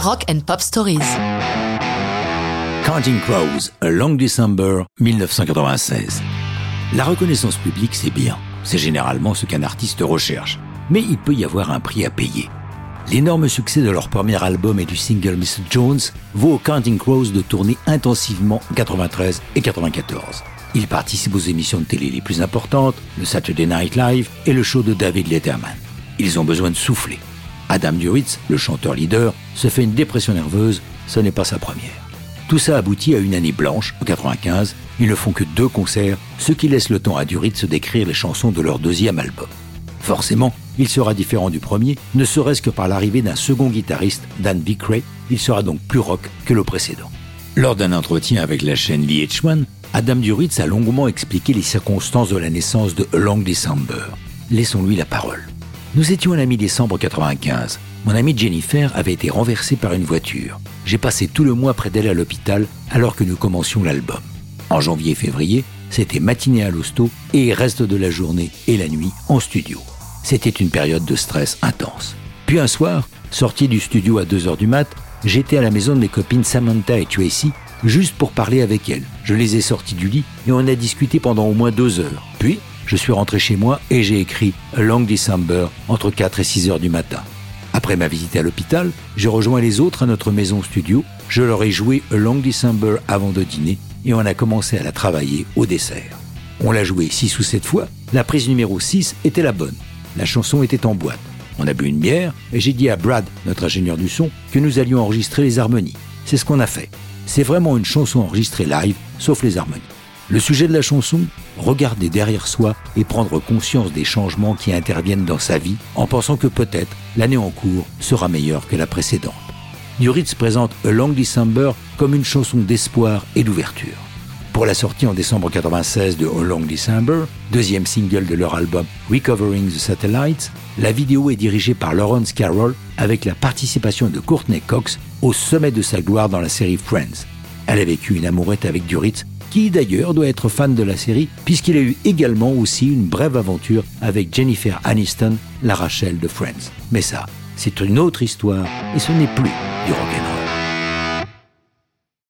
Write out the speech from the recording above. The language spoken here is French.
Rock and Pop Stories. Counting Crows, A Long December, 1996. La reconnaissance publique, c'est bien. C'est généralement ce qu'un artiste recherche. Mais il peut y avoir un prix à payer. L'énorme succès de leur premier album et du single Mr. Jones vaut aux Counting Crows de tourner intensivement en 93 et 94. Ils participent aux émissions de télé les plus importantes, le Saturday Night Live et le show de David Letterman. Ils ont besoin de souffler. Adam Duritz, le chanteur leader, se fait une dépression nerveuse, ce n'est pas sa première. Tout ça aboutit à une année blanche, en 95. Ils ne font que deux concerts, ce qui laisse le temps à Duritz d'écrire les chansons de leur deuxième album. Forcément, il sera différent du premier, ne serait-ce que par l'arrivée d'un second guitariste, Dan Bicray. Il sera donc plus rock que le précédent. Lors d'un entretien avec la chaîne VH1, Adam Duritz a longuement expliqué les circonstances de la naissance de Long December. Laissons-lui la parole. Nous étions à la mi-décembre 95. Mon amie Jennifer avait été renversée par une voiture. J'ai passé tout le mois près d'elle à l'hôpital alors que nous commencions l'album. En janvier et février, c'était matinée à l'hosto et reste de la journée et la nuit en studio. C'était une période de stress intense. Puis un soir, sorti du studio à 2h du mat, j'étais à la maison de mes copines Samantha et Tracy juste pour parler avec elles. Je les ai sortis du lit et on a discuté pendant au moins deux heures. Puis, je suis rentré chez moi et j'ai écrit A Long December entre 4 et 6 heures du matin. Après ma visite à l'hôpital, j'ai rejoint les autres à notre maison studio. Je leur ai joué A Long December avant de dîner et on a commencé à la travailler au dessert. On l'a joué 6 ou 7 fois. La prise numéro 6 était la bonne. La chanson était en boîte. On a bu une bière et j'ai dit à Brad, notre ingénieur du son, que nous allions enregistrer les harmonies. C'est ce qu'on a fait. C'est vraiment une chanson enregistrée live, sauf les harmonies. Le sujet de la chanson Regarder derrière soi et prendre conscience des changements qui interviennent dans sa vie en pensant que peut-être l'année en cours sera meilleure que la précédente. Duritz présente A Long December comme une chanson d'espoir et d'ouverture. Pour la sortie en décembre 96 de A Long December, deuxième single de leur album Recovering the Satellites, la vidéo est dirigée par Lawrence Carroll avec la participation de Courtney Cox au sommet de sa gloire dans la série Friends. Elle a vécu une amourette avec Duritz, qui d'ailleurs doit être fan de la série, puisqu'il a eu également aussi une brève aventure avec Jennifer Aniston, la Rachel de Friends. Mais ça, c'est une autre histoire, et ce n'est plus du rock'n'roll.